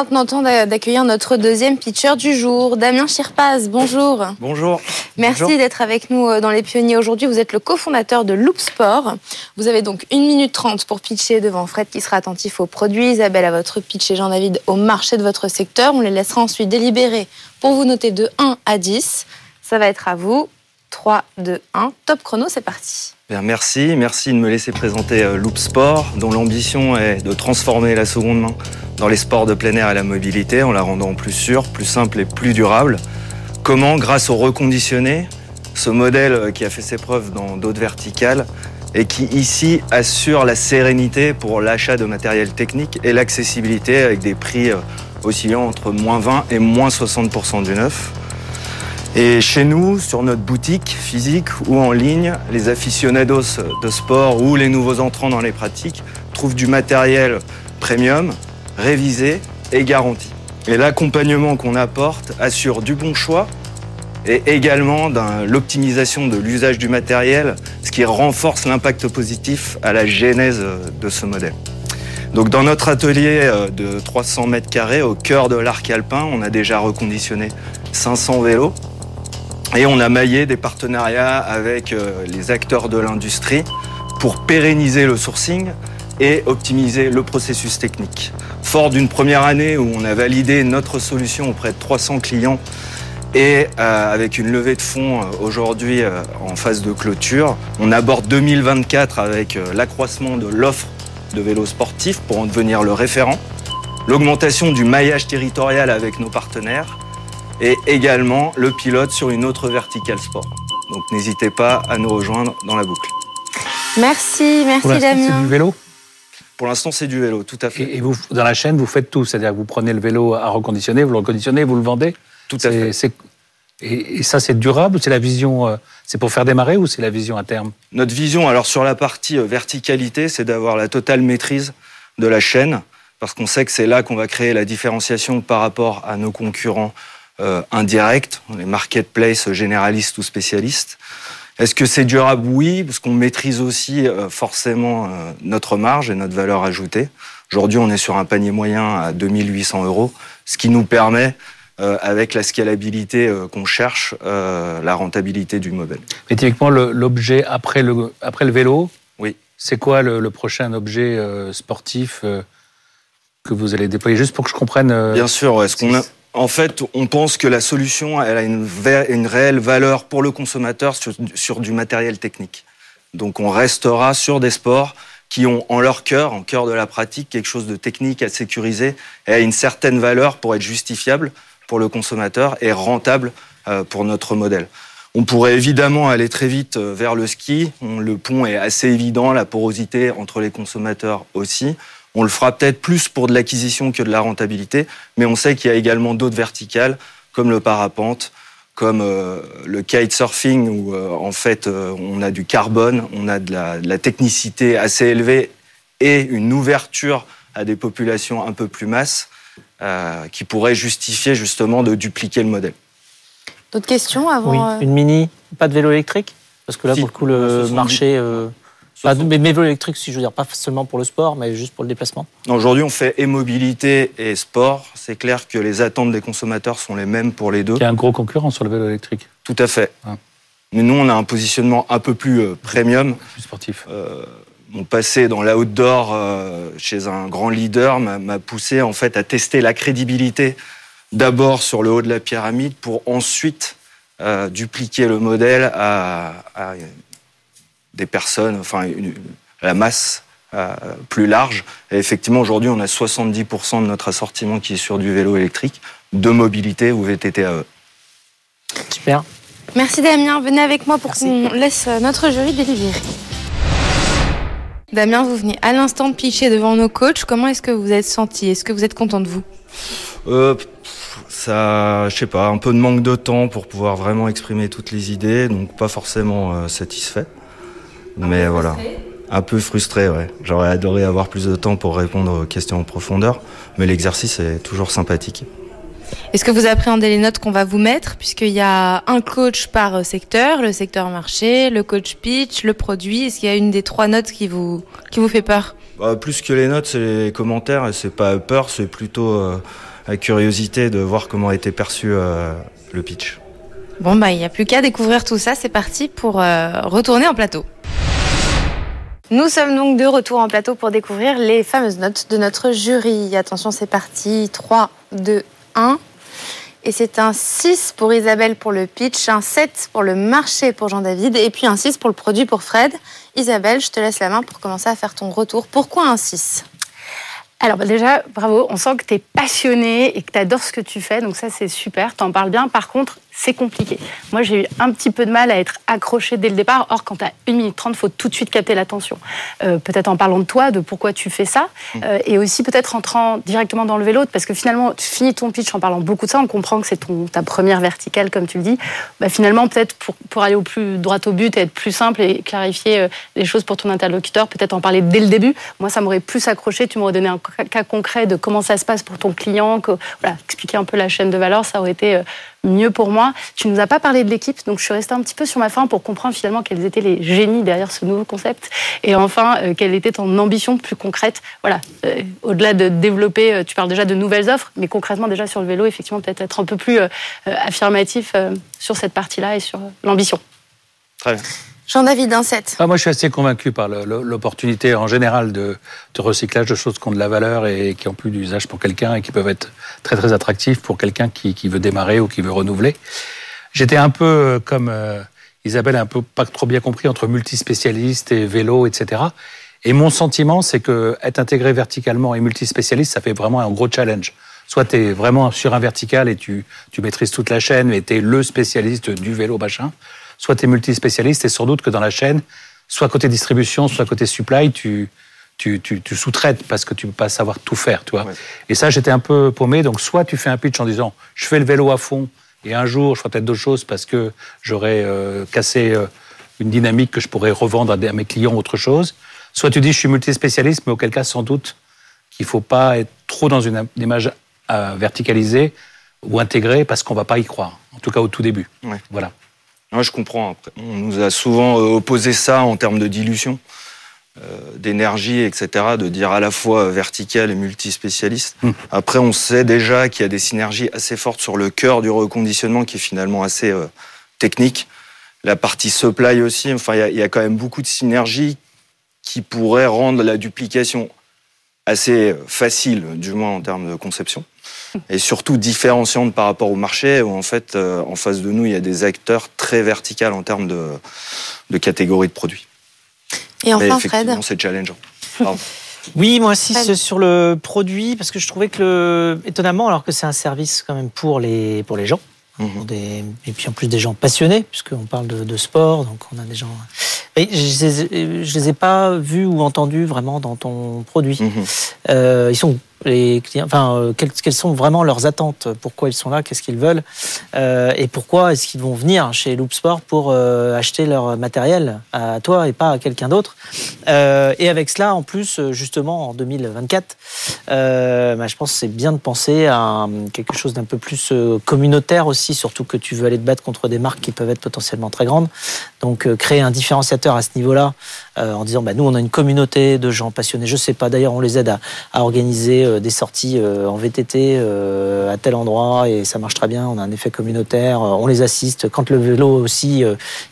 maintenant temps d'accueillir notre deuxième pitcher du jour, Damien Chirpaz. Bonjour. Bonjour. Merci d'être avec nous euh, dans Les Pionniers aujourd'hui. Vous êtes le cofondateur de Loop Sport. Vous avez donc 1 minute 30 pour pitcher devant Fred qui sera attentif aux produits, Isabelle à votre pitch et Jean-David au marché de votre secteur. On les laissera ensuite délibérer pour vous noter de 1 à 10. Ça va être à vous. 3, 2, 1. Top chrono, c'est parti. Bien, merci, merci de me laisser présenter euh, Loop Sport, dont l'ambition est de transformer la seconde main dans les sports de plein air et la mobilité en la rendant plus sûre, plus simple et plus durable. Comment, grâce au reconditionné, ce modèle euh, qui a fait ses preuves dans d'autres verticales et qui ici assure la sérénité pour l'achat de matériel technique et l'accessibilité avec des prix euh, oscillant entre moins 20 et moins 60% du neuf. Et chez nous, sur notre boutique physique ou en ligne, les aficionados de sport ou les nouveaux entrants dans les pratiques trouvent du matériel premium, révisé et garanti. Et l'accompagnement qu'on apporte assure du bon choix et également l'optimisation de l'usage du matériel, ce qui renforce l'impact positif à la genèse de ce modèle. Donc dans notre atelier euh, de 300 mètres carrés au cœur de l'arc alpin, on a déjà reconditionné 500 vélos et on a maillé des partenariats avec euh, les acteurs de l'industrie pour pérenniser le sourcing et optimiser le processus technique. Fort d'une première année où on a validé notre solution auprès de 300 clients et euh, avec une levée de fonds euh, aujourd'hui en phase de clôture, on aborde 2024 avec l'accroissement de l'offre de vélos sportifs pour en devenir le référent, l'augmentation du maillage territorial avec nos partenaires et également le pilote sur une autre verticale sport. Donc n'hésitez pas à nous rejoindre dans la boucle. Merci, merci Damien. Du vélo Pour l'instant, c'est du vélo, tout à fait. Et vous, dans la chaîne, vous faites tout, c'est-à-dire que vous prenez le vélo à reconditionner, vous le reconditionnez, vous le vendez Tout à fait. Et, ça, c'est durable C'est la vision, euh, c'est pour faire démarrer ou c'est la vision à terme? Notre vision, alors sur la partie euh, verticalité, c'est d'avoir la totale maîtrise de la chaîne, parce qu'on sait que c'est là qu'on va créer la différenciation par rapport à nos concurrents euh, indirects, les marketplaces généralistes ou spécialistes. Est-ce que c'est durable? Oui, parce qu'on maîtrise aussi euh, forcément euh, notre marge et notre valeur ajoutée. Aujourd'hui, on est sur un panier moyen à 2800 euros, ce qui nous permet, avec la scalabilité qu'on cherche, la rentabilité du modèle. Mais typiquement, l'objet après le, après le vélo, oui. c'est quoi le, le, prochain objet sportif que vous allez déployer? Juste pour que je comprenne. Bien sûr, est-ce qu'on a en fait, on pense que la solution, elle a une, réelle valeur pour le consommateur sur, du matériel technique. Donc, on restera sur des sports qui ont en leur cœur, en cœur de la pratique, quelque chose de technique à sécuriser et à une certaine valeur pour être justifiable pour le consommateur et rentable euh, pour notre modèle. On pourrait évidemment aller très vite euh, vers le ski. Le pont est assez évident, la porosité entre les consommateurs aussi. On le fera peut-être plus pour de l'acquisition que de la rentabilité, mais on sait qu'il y a également d'autres verticales, comme le parapente, comme euh, le kitesurfing, où euh, en fait euh, on a du carbone, on a de la, technicité assez élevée et une ouverture à des populations un peu plus masses qui pourrait justifier justement de dupliquer le modèle. D'autres questions avant Oui, une mini, pas de vélo électrique? Parce que là, pour le coup, le marché bah, mais vélos électriques, si je veux dire, pas seulement pour le sport, mais juste pour le déplacement. Aujourd'hui, on fait et mobilité et sport. C'est clair que les attentes des consommateurs sont les mêmes pour les deux. Il y a un gros concurrent sur le vélo électrique. Tout à fait. Ah. Mais nous, on a un positionnement un peu plus euh, premium. Plus sportif. Euh, mon passé dans l'outdoor euh, chez un grand leader m'a poussé en fait à tester la crédibilité d'abord sur le haut de la pyramide pour ensuite euh, dupliquer le modèle à, à des personnes, enfin la masse euh, plus large. Et effectivement, aujourd'hui, on a 70% de notre assortiment qui est sur du vélo électrique, de mobilité ou VTTAE. Super. Merci Damien. Venez avec moi pour qu'on laisse notre jury délivrer. Damien, vous venez à l'instant de pitcher devant nos coachs. Comment est-ce que vous êtes senti? Est-ce que vous êtes content de vous? Euh, Ça, je sais pas, un peu de manque de temps pour pouvoir vraiment exprimer toutes les idées, donc pas forcément euh, satisfait. Mais voilà. Un peu frustré, ouais. J'aurais adoré avoir plus de temps pour répondre aux questions en profondeur, mais l'exercice est toujours sympathique. Est-ce que vous appréhendez les notes qu'on va vous mettre Puisqu'il y a un coach par secteur, le secteur marché, le coach pitch, le produit? Est-ce qu'il y a une des trois notes qui vous, qui vous fait peur? Bah, Plus que les notes, c'est les commentaires. Et c'est pas peur, c'est plutôt euh, la curiosité de voir comment a été perçu euh, le pitch. Bon, bah, il n'y a plus qu'à découvrir tout ça. C'est parti pour euh, retourner en plateau. Nous sommes donc de retour en plateau pour découvrir les fameuses notes de notre jury. Attention, c'est parti. 3, 2, 1. Et c'est un 6 pour Isabelle pour le pitch, un 7 pour le marché pour Jean-David et puis un 6 pour le produit pour Fred. Isabelle, je te laisse la main pour commencer à faire ton retour. Pourquoi un 6 alors bah, déjà, bravo, on sent que tu es passionné et que tu adores ce que tu fais, donc ça c'est super, t'en parles bien. Par contre, c'est compliqué. Moi, j'ai eu un petit peu de mal à être accroché dès le départ. Or, quand tu as 1 minute 30, il faut tout de suite capter l'attention. Euh, peut-être en parlant de toi, de pourquoi tu fais ça, mmh. euh, et aussi peut-être entrant directement dans le vélo, parce que finalement, tu finis ton pitch en parlant beaucoup de ça, on comprend que c'est ta première verticale, comme tu le dis. Bah, finalement, peut-être pour, pour, aller au plus droit au but et être plus simple et clarifier euh, les choses pour ton interlocuteur, peut-être en parler dès le début. Moi, ça m'aurait plus accroché. Tu m'aurais donné un cas concret de comment ça se passe pour ton client, que, voilà, expliquer un peu la chaîne de valeur, ça aurait été mieux pour moi. Tu nous as pas parlé de l'équipe, donc je suis restée un petit peu sur ma fin pour comprendre finalement quels étaient les génies derrière ce nouveau concept et enfin euh, quelle était ton ambition plus concrète? Voilà, euh, au-delà de développer, euh, tu parles déjà de nouvelles offres, mais concrètement déjà sur le vélo, effectivement peut-être être un peu plus affirmatif sur cette partie-là et sur l'ambition. Très bien. Jean-David, 7. Ah, moi, je suis assez convaincu par l'opportunité en général de, recyclage de choses qui ont de la valeur et qui ont plus d'usage pour quelqu'un et qui peuvent être très très attractifs pour quelqu'un qui, qui, veut démarrer ou qui veut renouveler. J'étais un peu euh, comme euh, Isabelle, un peu pas trop bien compris entre multispécialiste et vélo, etc. Et mon sentiment, c'est que être intégré verticalement et multispécialiste, ça fait vraiment un gros challenge. Soit tu es vraiment sur un vertical et tu, tu maîtrises toute la chaîne et tu es le spécialiste du vélo machin soit tu es multispécialiste et sans doute que dans la chaîne, soit côté distribution, soit côté supply, tu, tu, tu, tu sous-traites parce que tu ne peux pas savoir tout faire, tu vois. Et ça, j'étais un peu paumé. Donc, soit tu fais un pitch en disant, je fais le vélo à fond et un jour, je ferai peut-être d'autres choses parce que j'aurais euh, cassé euh, une dynamique que je pourrais revendre à, mes clients autre chose. Soit tu dis, je suis multispécialiste, mais auquel cas, sans doute qu'il ne faut pas être trop dans une image euh, verticalisée ou intégrée parce qu'on ne va pas y croire. En tout cas, au tout début. Voilà je comprends. On nous a souvent euh, opposé ça en termes de dilution, euh, d'énergie, etc., de dire à la fois vertical et multispécialiste. Hmm. Après, on sait déjà qu'il y a des synergies assez fortes sur le cœur du reconditionnement qui est finalement assez euh, technique. La partie supply aussi, enfin, il y, a quand même beaucoup de synergies qui pourraient rendre la duplication assez facile, du moins en termes de conception et surtout différenciante par rapport au marché où en fait euh, en face de nous il y a des acteurs très verticaux en termes de, de catégories de produits. Et enfin Fred, c'est challengeant. Oui, moi aussi sur le produit parce que je trouvais que le... étonnamment alors que c'est un service quand même pour les pour les gens. Mhm. Des... et puis en plus des gens passionnés, puisqu'on parle de, de, sport, donc on a des gens. Et je les, je les ai pas vus ou entendus vraiment dans ton produit. Mhm. Euh, ils sont euh, quelles, sont vraiment leurs attentes, pourquoi ils sont là, qu'est-ce qu'ils veulent, euh, et pourquoi est-ce qu'ils vont venir chez Loop Sport pour euh, acheter leur matériel à toi et pas à quelqu'un d'autre? et avec cela, en plus, justement, en 2024, bah, je pense que c'est bien de penser à quelque chose d'un peu plus communautaire aussi, surtout que tu veux aller te battre contre des marques qui peuvent être potentiellement très grandes. Donc, créer un différenciateur à ce niveau-là, en disant, bah, nous, on a une communauté de gens passionnés. Je sais pas, d'ailleurs, on les aide à organiser euh, des sorties euh, en VTT euh, à tel endroit et ça marche très bien. On a un effet communautaire, on les assiste. Quand le vélo aussi,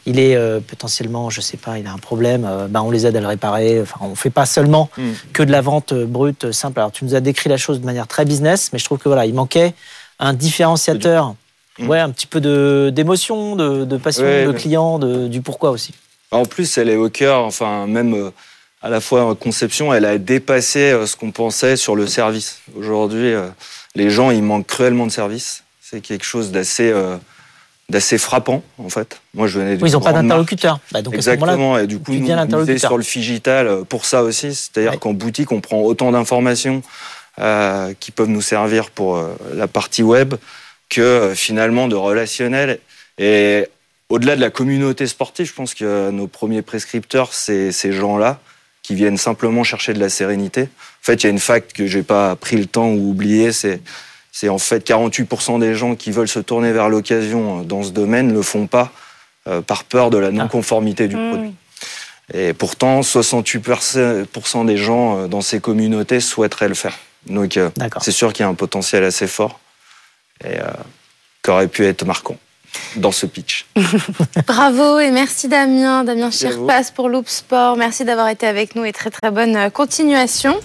il est potentiellement, je sais pas, il a un problème, ben on les aide à le réparer. Enfin, on fait pas seulement hmm. que de la vente brute simple. Alors tu nous as décrit la chose de manière très business, mais je trouve que voilà, il manquait un différenciateur. Hmm. Ouais, un petit peu d'émotion, de, de, passion, de client, de, du pourquoi aussi. En plus, elle est au cœur, enfin, même à la fois en conception, elle a dépassé euh, ce qu'on pensait sur le service. Aujourd'hui, euh, les gens, ils manquent cruellement de service. C'est quelque chose d'assez euh, d'assez frappant en fait. Moi, je venais oui, ils n'ont pas d'interlocuteur. Bah, Exactement. et du coup, nous, on est sur le digital pour ça aussi. C'est-à-dire qu'en boutique, on prend autant d'informations euh, qui peuvent nous servir pour la partie web que finalement de relationnel. Et au-delà de la communauté sportive, je pense que nos premiers prescripteurs, c'est ces gens-là qui viennent simplement chercher de la sérénité. En fait, il y a une fact que j'ai pas pris le temps ou oublié, c'est C'est en fait 48% des gens qui veulent se tourner vers l'occasion dans ce domaine ne le font pas euh, par peur de la non-conformité du Mmh. produit. Et pourtant, 68% des gens euh, dans ces communautés souhaiteraient le faire. Donc, euh, c'est sûr qu'il y a un potentiel assez fort et euh, qui aurait pu être marquant dans ce pitch. Bravo et merci Damien, Damien. Chirpas pour Loop Sport. Merci d'avoir été avec nous et très très bonne continuation.